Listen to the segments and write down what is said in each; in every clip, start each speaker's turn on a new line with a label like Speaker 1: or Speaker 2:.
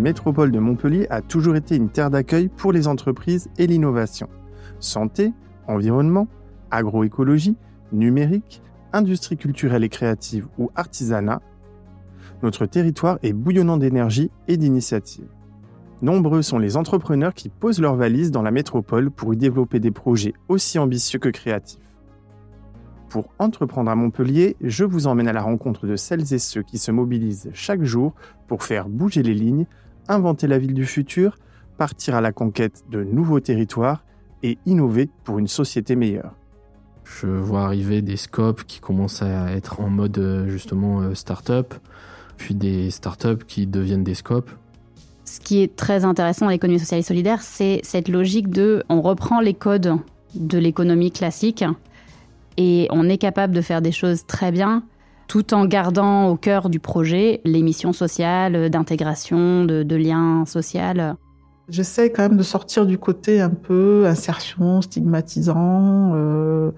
Speaker 1: métropole de Montpellier a toujours été une terre d'accueil pour les entreprises et l'innovation. Santé, environnement, agroécologie, numérique, industrie culturelle et créative ou artisanat, notre territoire est bouillonnant d'énergie et d'initiatives. Nombreux sont les entrepreneurs qui posent leurs valises dans la métropole pour y développer des projets aussi ambitieux que créatifs. Pour entreprendre à Montpellier, je vous emmène à la rencontre de celles et ceux qui se mobilisent chaque jour pour faire bouger les lignes, inventer la ville du futur, partir à la conquête de nouveaux territoires et innover pour une société meilleure.
Speaker 2: Je vois arriver des scopes qui commencent à être en mode euh, justement euh, start-up, puis des start-up qui deviennent des scopes.
Speaker 3: Ce qui est très intéressant dans l'économie sociale et solidaire, c'est cette logique de on reprend les codes de l'économie classique et on est capable de faire des choses très bien tout en gardant au cœur du projet les missions sociales, d'intégration, de, de lien social.
Speaker 4: J'essaie quand même de sortir du côté un peu insertion, stigmatisant. Euh,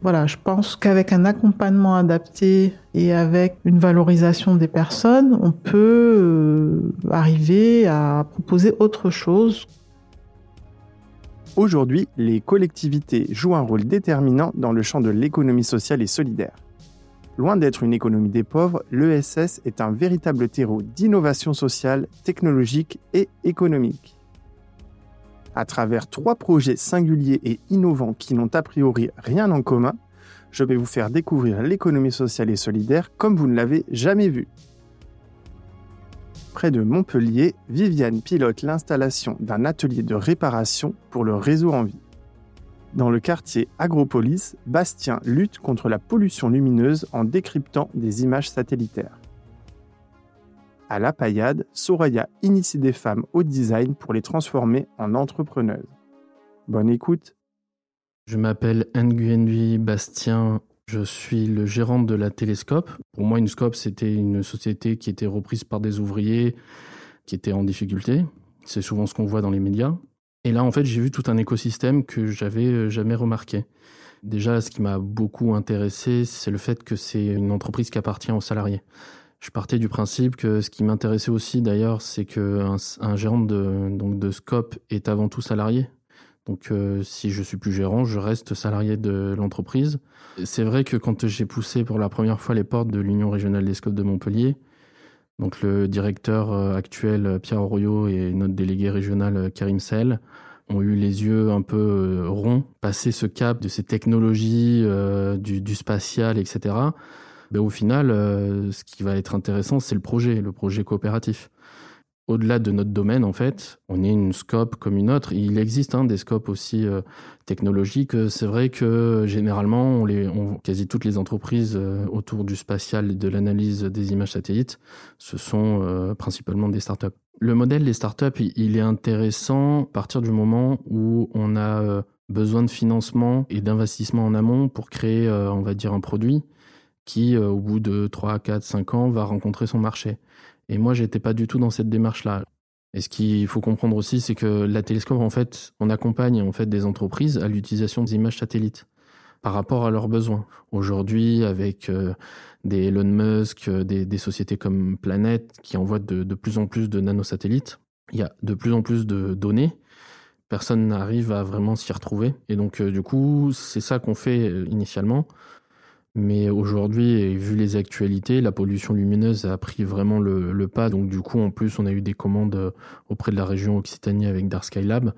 Speaker 4: voilà, je pense qu'avec un accompagnement adapté et avec une valorisation des personnes, on peut euh, arriver à proposer autre chose.
Speaker 1: Aujourd'hui, les collectivités jouent un rôle déterminant dans le champ de l'économie sociale et solidaire. Loin d'être une économie des pauvres, l'ESS est un véritable terreau d'innovation sociale, technologique et économique à travers trois projets singuliers et innovants qui n'ont a priori rien en commun, je vais vous faire découvrir l'économie sociale et solidaire comme vous ne l'avez jamais vue. Près de Montpellier, Viviane pilote l'installation d'un atelier de réparation pour le réseau en vie. Dans le quartier Agropolis, Bastien lutte contre la pollution lumineuse en décryptant des images satellitaires. À la paillade, Soraya initie des femmes au design pour les transformer en entrepreneuses. Bonne écoute.
Speaker 2: Je m'appelle Nguyenvi Bastien. Je suis le gérant de la Télescope. Pour moi, une scope, c'était une société qui était reprise par des ouvriers qui étaient en difficulté. C'est souvent ce qu'on voit dans les médias. Et là, en fait, j'ai vu tout un écosystème que j'avais euh, jamais remarqué. Déjà, ce qui m'a beaucoup intéressé, c'est le fait que c'est une entreprise qui appartient aux salariés. Je partais du principe que ce qui m'intéressait aussi d'ailleurs, c'est qu'un un gérant de, donc de Scope est avant tout salarié. Donc euh, si je suis plus gérant, je reste salarié de l'entreprise. C'est vrai que quand j'ai poussé pour la première fois les portes de l'Union régionale des Scopes de Montpellier, donc le directeur euh, actuel Pierre Oriot et notre délégué régional Karim Sel ont eu les yeux un peu euh, ronds, passé ce cap de ces technologies, du, spatial, etc. Ben, au final, euh, ce qui va être intéressant, c'est le projet, le projet coopératif. Au-delà de notre domaine, en fait, on est une scope comme une autre. Il existe hein, des scopes aussi euh, technologiques. C'est vrai que généralement, on les, quasi toutes les entreprises euh, autour du spatial et de l'analyse des images satellites, ce sont principalement des startups. Le modèle des startups, il est intéressant à partir du moment où on a besoin de financement et d'investissement en amont pour créer, on va dire, un produit qui, euh, au bout de 3, 4, 5 ans, va rencontrer son marché. Et moi, j'étais pas du tout dans cette démarche-là. Et ce qu'il faut comprendre aussi, c'est que la télescope, en fait, on accompagne en fait des entreprises à l'utilisation des images satellites par rapport à leurs besoins. Aujourd'hui, avec euh, des Elon Musk, euh, des, sociétés comme Planet qui envoient de, plus en plus de nanosatellites, il y a de plus en plus de données. Personne n'arrive à vraiment s'y retrouver. Et donc, du coup, c'est ça qu'on fait initialement. Mais aujourd'hui, vu les actualités, la pollution lumineuse a pris vraiment le, pas. Donc du coup, en plus, on a eu des commandes euh, auprès de la région Occitanie avec Dark Skylab.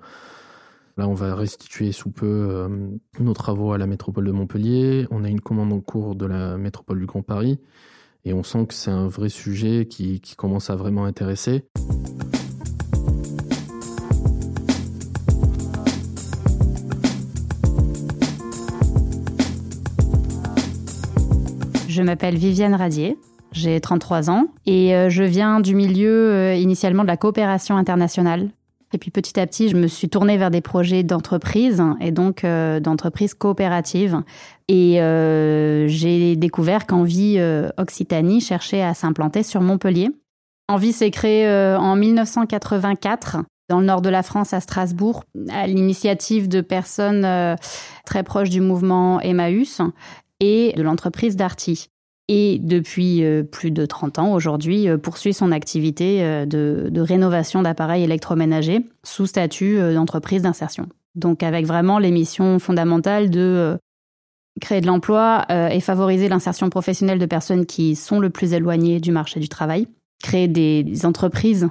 Speaker 2: Là, on va restituer sous peu euh, nos travaux à la métropole de Montpellier. On a une commande en cours de la métropole du Grand Paris. Et on sent que c'est un vrai sujet qui commence à vraiment intéresser.
Speaker 3: Je m'appelle Viviane Radier. J'ai 33 ans et euh, je viens du milieu euh, initialement de la coopération internationale. Et puis petit à petit, je me suis tournée vers des projets d'entreprise et donc euh, d'entreprises coopératives. Et j'ai découvert qu'Envie Occitanie cherchait à s'implanter sur Montpellier. Envie s'est créée en 1984 dans le nord de la France, à Strasbourg, à l'initiative de personnes très proches du mouvement Emmaüs et de l'entreprise Darty. et depuis plus de 30 ans aujourd'hui poursuit son activité de, de rénovation d'appareils électroménagers sous statut d'entreprise d'insertion. Donc avec vraiment les missions fondamentales de créer de l'emploi et favoriser l'insertion professionnelle de personnes qui sont le plus éloignées du marché du travail, créer des entreprises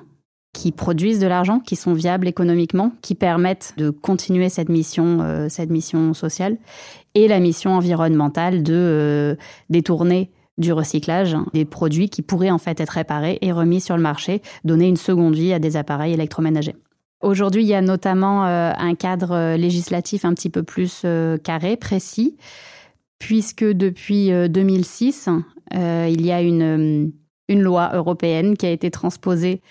Speaker 3: qui produisent de l'argent, qui sont viables économiquement, qui permettent de continuer cette mission, euh, cette mission sociale, et la mission environnementale de euh, détourner du recyclage des produits qui pourraient en fait être réparés et remis sur le marché, donner une seconde vie à des appareils électroménagers. Aujourd'hui, il y a notamment euh, un cadre législatif un petit peu plus carré, précis, puisque depuis 2006, il y a une, une loi européenne qui a été transposée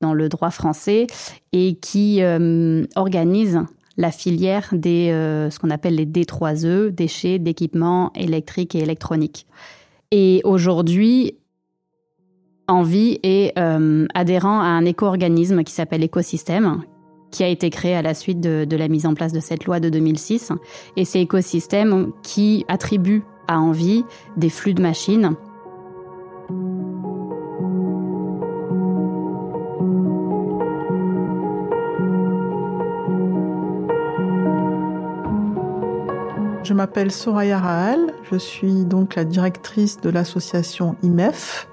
Speaker 3: dans le droit français et qui euh, organise la filière des euh, ce qu'on appelle les D3E, déchets d'équipements électriques et électroniques. Et aujourd'hui, Envie est euh, adhérent à un éco-organisme qui s'appelle Écosystème, qui a été créé à la suite de, de, la mise en place de cette loi de 2006. Et c'est Écosystème qui attribue à Envie des flux de machines
Speaker 4: Je m'appelle Soraya Rahal, je suis donc la directrice de l'association IMEF.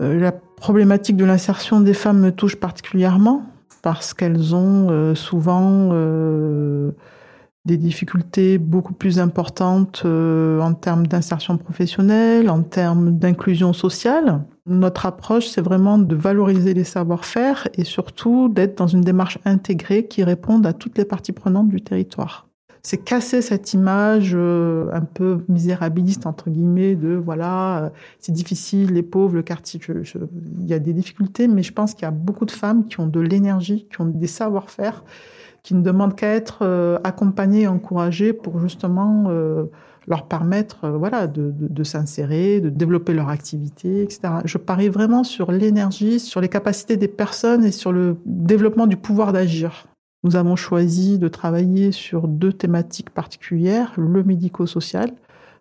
Speaker 4: Euh, la problématique de l'insertion des femmes me touche particulièrement parce qu'elles ont euh, souvent euh, des difficultés beaucoup plus importantes en termes d'insertion professionnelle, en termes d'inclusion sociale. Notre approche, c'est vraiment de valoriser les savoir-faire et surtout d'être dans une démarche intégrée qui réponde à toutes les parties prenantes du territoire c'est casser cette image euh, un peu misérabiliste entre guillemets de voilà euh, c'est difficile les pauvres le quartier il y a des difficultés mais je pense qu'il y a beaucoup de femmes qui ont de l'énergie qui ont des savoir-faire qui ne demandent qu'à être euh, accompagnées et encouragées pour justement leur permettre voilà de, de, de s'insérer de développer leur activité etc je parie vraiment sur l'énergie sur les capacités des personnes et sur le développement du pouvoir d'agir nous avons choisi de travailler sur deux thématiques particulières, le médico-social,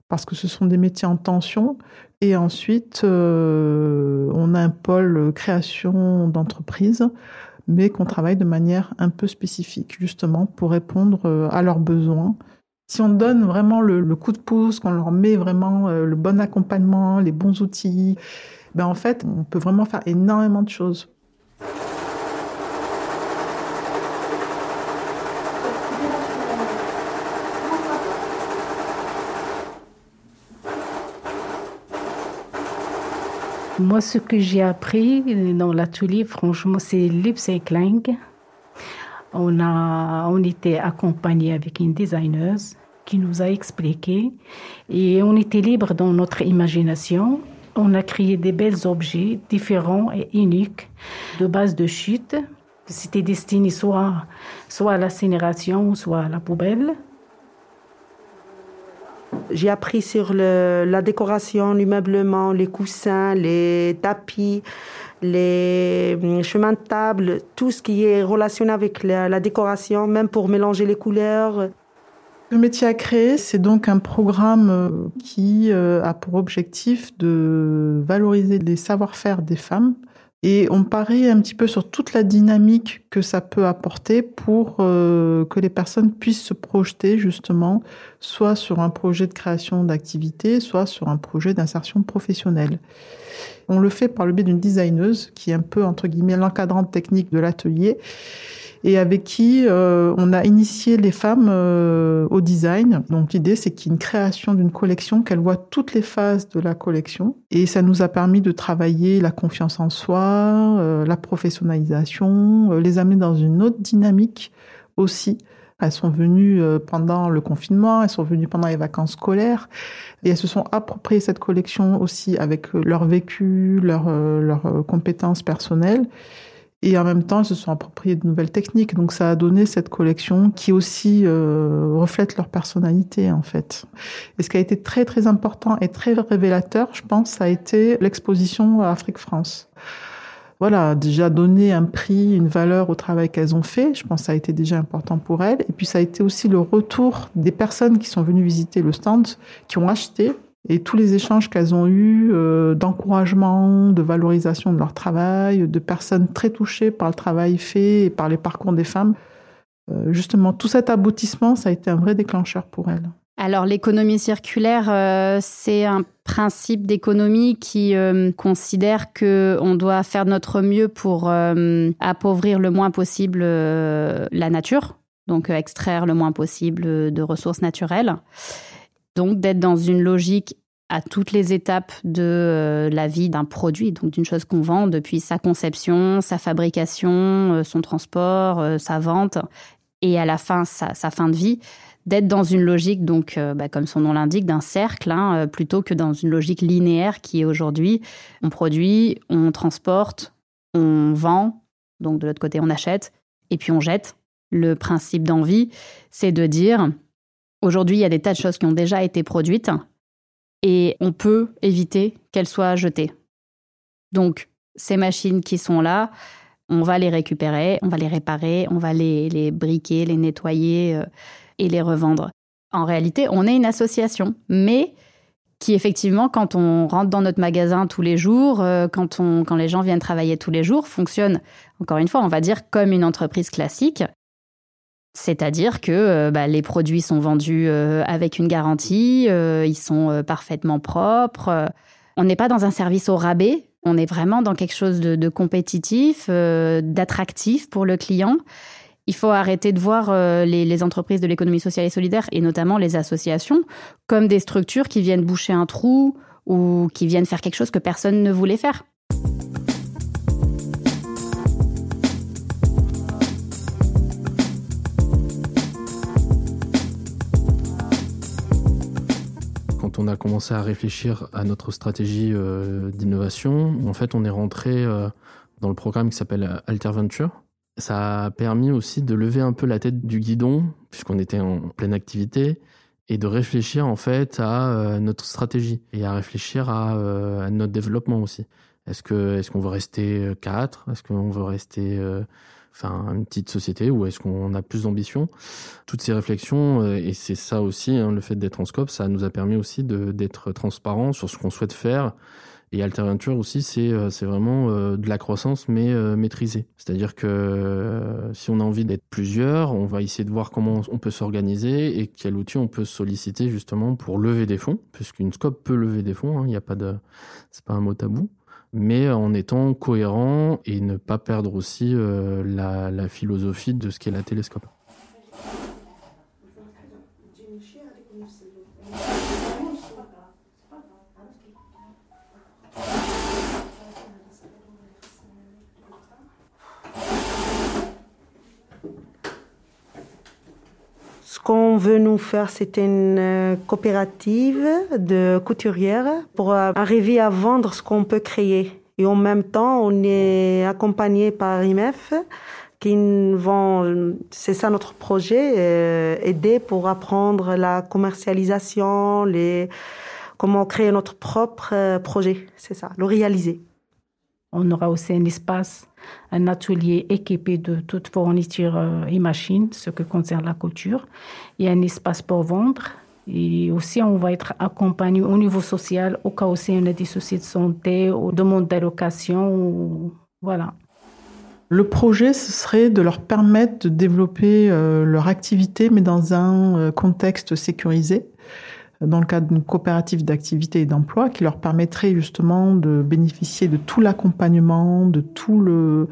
Speaker 4: parce que ce sont des métiers en tension, et ensuite euh, on a un pôle création d'entreprise, mais qu'on travaille de manière un peu spécifique, justement pour répondre euh, à leurs besoins. Si on donne vraiment le, le coup de pouce, qu'on leur met vraiment euh, le bon accompagnement, les bons outils, ben en fait, on peut vraiment faire énormément de choses.
Speaker 5: Moi, ce que j'ai appris dans l'atelier, franchement, c'est l'upcycling. On a, on était accompagné avec une designer qui nous a expliqué et on était libre dans notre imagination. On a créé des belles objets différents et uniques de base de chute. C'était destiné soit, soit à l'incinération, soit à la poubelle.
Speaker 6: J'ai appris sur la décoration, l'ameublement, les coussins, les tapis, les hum, chemins de table, tout ce qui est relationné avec la, la décoration, même pour mélanger les couleurs.
Speaker 4: Le métier à créer, c'est donc un programme euh, qui euh, a pour objectif de valoriser les savoir-faire des femmes et on parie un petit peu sur toute la dynamique que ça peut apporter pour euh, que les personnes puissent se projeter justement soit sur un projet de création d'activité, soit sur un projet d'insertion professionnelle. On le fait par le biais d'une designeuse qui est un peu entre guillemets l'encadrante technique de l'atelier et avec qui euh, on a initié les femmes euh, au design. Donc l'idée, c'est qu'il y ait une création d'une collection, qu'elles voient toutes les phases de la collection. Et ça nous a permis de travailler la confiance en soi, euh, la professionnalisation, les amener dans une autre dynamique aussi. Elles sont venues pendant le confinement, elles sont venues pendant les vacances scolaires et elles se sont appropriées cette collection aussi avec leur vécu, leurs leur compétences personnelles. Et en même temps, ils se sont appropriés de nouvelles techniques. Donc ça a donné cette collection qui aussi euh, reflète leur personnalité en fait. Et ce qui a été très très important et très révélateur, je pense, ça a été l'exposition Afrique-France. Voilà, déjà donner un prix, une valeur au travail qu'elles ont fait. Je pense que ça a été déjà important pour elles. Et puis ça a été aussi le retour des personnes qui sont venues visiter le stand, qui ont acheté et tous les échanges qu'elles ont eus euh, d'encouragement, de valorisation de leur travail, de personnes très touchées par le travail fait et par les parcours des femmes. Euh, justement, tout cet aboutissement, ça a été un vrai déclencheur pour elles.
Speaker 3: Alors l'économie circulaire, euh, c'est un principe d'économie qui considère que on doit faire notre mieux pour appauvrir le moins possible la nature, donc extraire le moins possible de ressources naturelles. Donc d'être dans une logique à toutes les étapes de euh, la vie d'un produit, donc d'une chose qu'on vend, depuis sa conception, sa fabrication, euh, son transport, euh, sa vente, et à la fin, sa, fin de vie, d'être dans une logique, donc, bah, comme son nom l'indique, d'un cercle, hein, plutôt que dans une logique linéaire qui est aujourd'hui, on produit, on transporte, on vend, donc de l'autre côté, on achète, et puis on jette. Le principe d'envie, c'est de dire, Aujourd'hui, il y a des tas de choses qui ont déjà été produites et on peut éviter qu'elles soient jetées. Donc, ces machines qui sont là, on va les récupérer, on va les réparer, on va les, briquer, les nettoyer euh, et les revendre. En réalité, on est une association, mais qui effectivement, quand on rentre dans notre magasin tous les jours, euh, quand, on, quand les gens viennent travailler tous les jours, fonctionne, encore une fois, on va dire comme une entreprise classique, c'est-à-dire que euh, bah, les produits sont vendus euh, avec une garantie, euh, ils sont parfaitement propres. On n'est pas dans un service au rabais, on est vraiment dans quelque chose de, compétitif, d'attractif pour le client. Il faut arrêter de voir les, les, entreprises de l'économie sociale et solidaire, et notamment les associations, comme des structures qui viennent boucher un trou ou qui viennent faire quelque chose que personne ne voulait faire.
Speaker 2: On a commencé à réfléchir à notre stratégie euh, d'innovation, en fait, on est rentré euh, dans le programme qui s'appelle Alterventure. Ça a permis aussi de lever un peu la tête du guidon, puisqu'on était en pleine activité, et de réfléchir en fait à euh, notre stratégie et à réfléchir à, notre développement aussi. Est-ce est-ce qu'on veut rester quatre? Est-ce qu'on veut rester enfin une petite société ou est-ce qu'on a plus d'ambition Toutes ces réflexions euh, et c'est ça aussi hein, le fait d'être en scope, ça nous a permis aussi d'être transparent sur ce qu'on souhaite faire. Et Alterventure aussi, c'est euh, vraiment euh, de la croissance mais maîtrisée. C'est-à-dire que si on a envie d'être plusieurs, on va essayer de voir comment on peut s'organiser et quel outil on peut solliciter justement pour lever des fonds, puisqu'une scope peut lever des fonds. Hein, il n'y a pas de, c'est pas un mot tabou mais en étant cohérent et ne pas perdre aussi euh, la, philosophie de ce qu'est la télescope.
Speaker 6: Qu'on veut nous faire, c'était une euh, coopérative de couturières pour euh, arriver à vendre ce qu'on peut créer. Et en même temps, on est accompagné par IMF qui vont, c'est ça notre projet, euh, aider pour apprendre la commercialisation, les, comment créer notre propre projet. C'est ça, le réaliser.
Speaker 5: On aura aussi un espace, un atelier équipé de toutes fournitures euh, et machines, ce qui concerne la couture. Il y a un espace pour vendre. Et aussi, on va être accompagné au niveau social, au cas où on a des soucis de santé, ou demandes d'allocation. Voilà.
Speaker 4: Le projet, ce serait de leur permettre de développer euh, leur activité, mais dans un euh, contexte sécurisé dans le cadre d'une coopérative d'activité et d'emploi qui leur permettrait justement de bénéficier de tout l'accompagnement, de tout le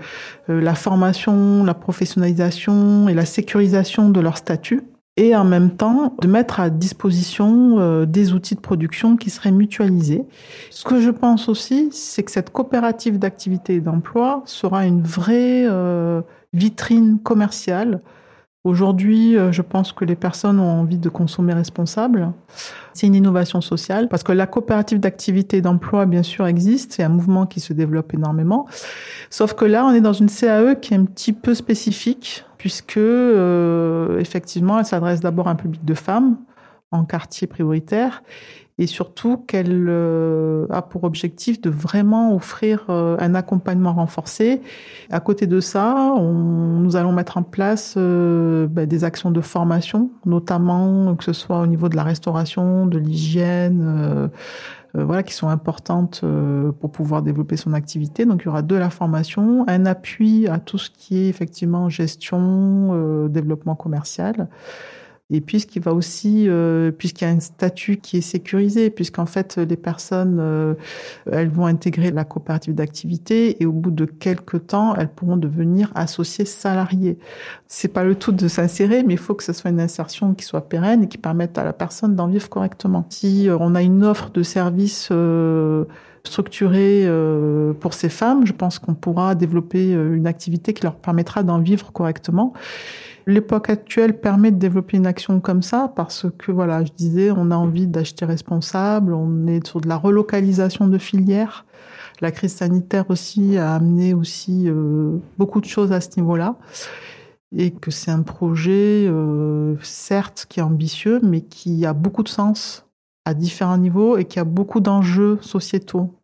Speaker 4: euh, la formation, la professionnalisation et la sécurisation de leur statut et en même temps de mettre à disposition euh, des outils de production qui seraient mutualisés. Ce que je pense aussi, c'est que cette coopérative d'activité et d'emploi sera une vraie euh, vitrine commerciale Aujourd'hui, euh, je pense que les personnes ont envie de consommer responsable. C'est une innovation sociale parce que la coopérative d'activité d'emploi, bien sûr, existe. C'est un mouvement qui se développe énormément. Sauf que là, on est dans une CAE qui est un petit peu spécifique puisque, euh, effectivement, elle s'adresse d'abord à un public de femmes. en quartier prioritaire et surtout qu'elle euh, a pour objectif de vraiment offrir euh, un accompagnement renforcé. À côté de ça, on, nous allons mettre en place euh, ben, des actions de formation, notamment que ce soit au niveau de la restauration, de l'hygiène, voilà, qui sont importantes pour pouvoir développer son activité. Donc il y aura de la formation, un appui à tout ce qui est effectivement gestion, développement commercial. Et puisqu'il va aussi, euh, puisqu'il y a un statut qui est sécurisé, puisqu'en fait les personnes, euh, elles vont intégrer la coopérative d'activité et au bout de quelques temps, elles pourront devenir associées salariées. C'est pas le tout de s'insérer, mais il faut que ce soit une insertion qui soit pérenne et qui permette à la personne d'en vivre correctement. Si euh, on a une offre de services structurée pour ces femmes, je pense qu'on pourra développer une activité qui leur permettra d'en vivre correctement. L'époque actuelle permet de développer une action comme ça parce que, voilà, je disais, on a envie d'acheter responsable, on est sur de la relocalisation de filières. La crise sanitaire aussi a amené aussi euh, beaucoup de choses à ce niveau-là et que c'est un projet, euh, certes, qui est ambitieux, mais qui a beaucoup de sens à différents niveaux et qui a beaucoup d'enjeux sociétaux.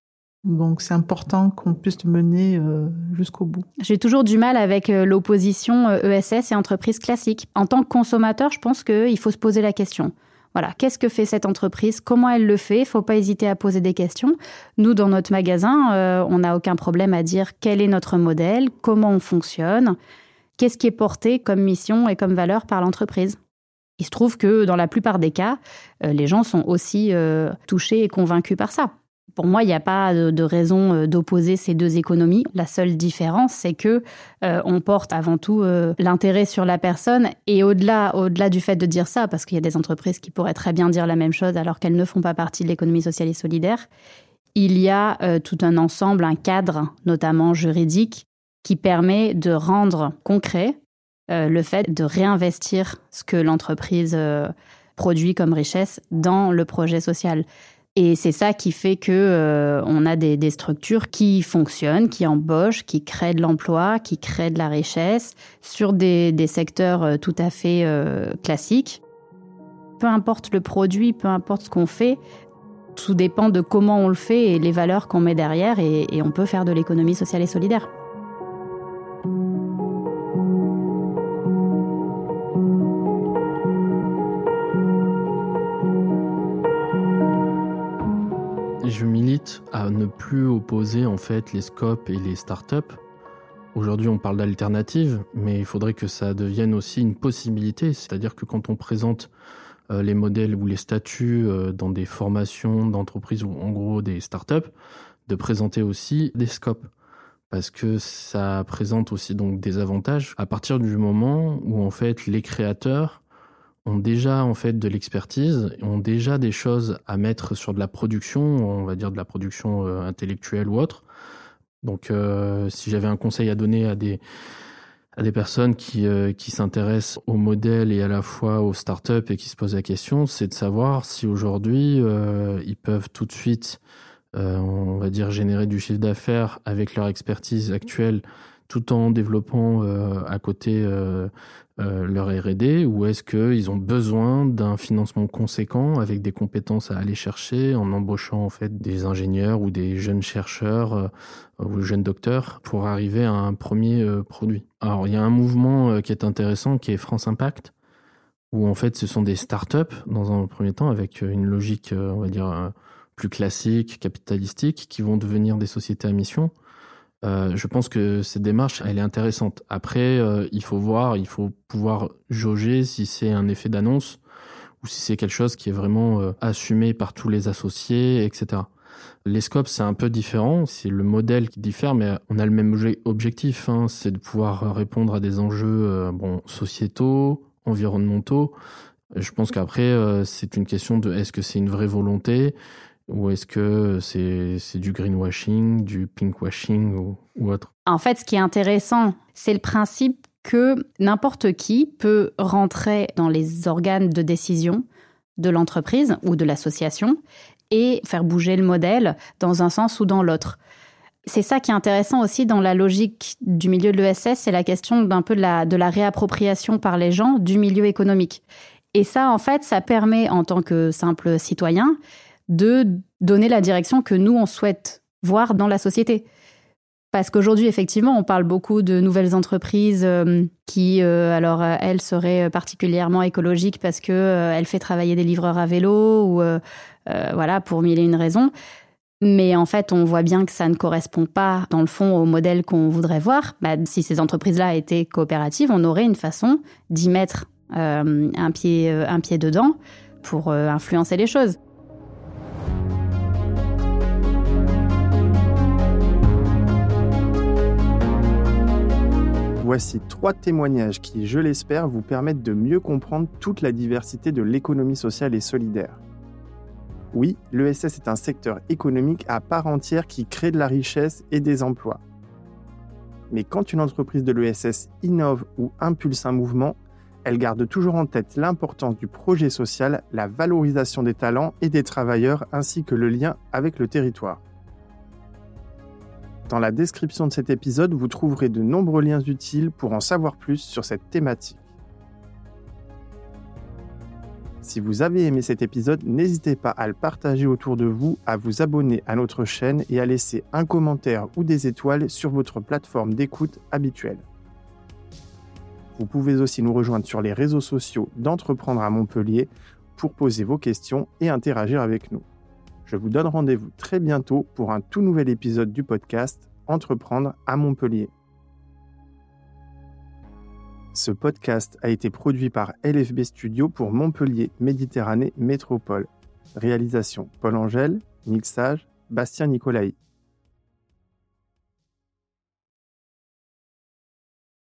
Speaker 4: Donc c'est important qu'on puisse le mener euh, jusqu'au bout.
Speaker 3: J'ai toujours du mal avec euh, l'opposition ESS euh, e et entreprise classique. En tant que consommateur, je pense qu'il faut se poser la question. Voilà, qu'est-ce que fait cette entreprise? Comment elle le fait? Il faut pas hésiter à poser des questions. Nous, dans notre magasin, on n'a aucun problème à dire quel est notre modèle, comment on fonctionne, qu'est-ce qui est porté comme mission et comme valeur par l'entreprise. Il se trouve que dans la plupart des cas, les gens sont aussi touchés et convaincus par ça. Pour moi, il n'y a pas de, raison euh, d'opposer ces deux économies. La seule différence, c'est que euh, on porte avant tout euh, l'intérêt sur la personne et au-delà, au-delà du fait de dire ça, parce qu'il y a des entreprises qui pourraient très bien dire la même chose alors qu'elles ne font pas partie de l'économie sociale et solidaire. Il y a tout un ensemble, un cadre, notamment juridique, qui permet de rendre concret le fait de réinvestir ce que l'entreprise produit comme richesse dans le projet social. Et c'est ça qui fait que euh, on a des, structures qui fonctionnent, qui embauchent, qui créent de l'emploi, qui créent de la richesse sur des, secteurs euh, tout à fait euh, classiques. Peu importe le produit, peu importe ce qu'on fait, tout dépend de comment on le fait et les valeurs qu'on met derrière, et on peut faire de l'économie sociale et solidaire.
Speaker 2: Plus opposer en fait les scopes et les startups. Aujourd'hui, on parle d'alternatives, mais il faudrait que ça devienne aussi une possibilité. C'est-à-dire que quand on présente euh, les modèles ou les statuts euh, dans des formations d'entreprise ou en gros des startups, de présenter aussi des scopes. Parce que ça présente aussi donc des avantages à partir du moment où en fait les créateurs ont déjà en fait de l'expertise, ont déjà des choses à mettre sur de la production, on va dire de la production euh, intellectuelle ou autre. Donc, euh, si j'avais un conseil à donner à des à des personnes qui euh, qui s'intéressent au modèle et à la fois aux startups et qui se posent la question, c'est de savoir si aujourd'hui ils peuvent tout de suite, on va dire, générer du chiffre d'affaires avec leur expertise actuelle tout en développant à côté euh, leur R&D ou est-ce qu'ils ont besoin d'un financement conséquent avec des compétences à aller chercher en embauchant en fait des ingénieurs ou des jeunes chercheurs euh, ou jeunes docteurs pour arriver à un premier euh, produit? Alors il y a un mouvement qui est intéressant qui est France Impact où en fait ce sont des startups dans un premier temps avec une logique on va dire plus classique, capitalistique qui vont devenir des sociétés à mission euh, je pense que cette démarche, elle est intéressante. Après, euh, il faut voir, il faut pouvoir jauger si c'est un effet d'annonce ou si c'est quelque chose qui est vraiment euh, assumé par tous les associés, etc. Les scopes, c'est un peu différent, c'est le modèle qui diffère, mais on a le même objectif, hein, c'est de pouvoir répondre à des enjeux bon, sociétaux, environnementaux. Je pense qu'après, c'est une question de est-ce que c'est une vraie volonté? Ou est-ce que c'est du greenwashing, du pinkwashing ou, ou autre?
Speaker 3: En fait, ce qui est intéressant, c'est le principe que n'importe qui peut rentrer dans les organes de décision de l'entreprise ou de l'association et faire bouger le modèle dans un sens ou dans l'autre. C'est ça qui est intéressant aussi dans la logique du milieu de l'ESS, c'est la question d'un peu de la, de la réappropriation par les gens du milieu économique. Et ça, en fait, ça permet, en tant que simple citoyen, de donner la direction que nous, on souhaite voir dans la société. Parce qu'aujourd'hui, effectivement, on parle beaucoup de nouvelles entreprises euh, qui, euh, alors, euh, elles seraient particulièrement écologiques parce que fait travailler des livreurs à vélo ou, voilà, pour mille et une raisons. Mais en fait, on voit bien que ça ne correspond pas, dans le fond, au modèle qu'on voudrait voir. Bah, si ces entreprises-là étaient coopératives, on aurait une façon d'y mettre un, pied, un pied dedans pour influencer les choses.
Speaker 1: Voici trois témoignages qui, je l'espère, vous permettent de mieux comprendre toute la diversité de l'économie sociale et solidaire. Oui, l'ESS est un secteur économique à part entière qui crée de la richesse et des emplois. Mais quand une entreprise de l'ESS innove ou impulse un mouvement, elle garde toujours en tête l'importance du projet social, la valorisation des talents et des travailleurs ainsi que le lien avec le territoire. Dans la description de cet épisode, vous trouverez de nombreux liens utiles pour en savoir plus sur cette thématique. Si vous avez aimé cet épisode, n'hésitez pas à le partager autour de vous, à vous abonner à notre chaîne et à laisser un commentaire ou des étoiles sur votre plateforme d'écoute habituelle. Vous pouvez aussi nous rejoindre sur les réseaux sociaux d'Entreprendre à Montpellier pour poser vos questions et interagir avec nous. Je vous donne rendez-vous très bientôt pour un tout nouvel épisode du podcast Entreprendre à Montpellier. Ce podcast a été produit par LFB Studio pour Montpellier Méditerranée Métropole. Réalisation Paul Angèle, mixage Bastien Nicolaï.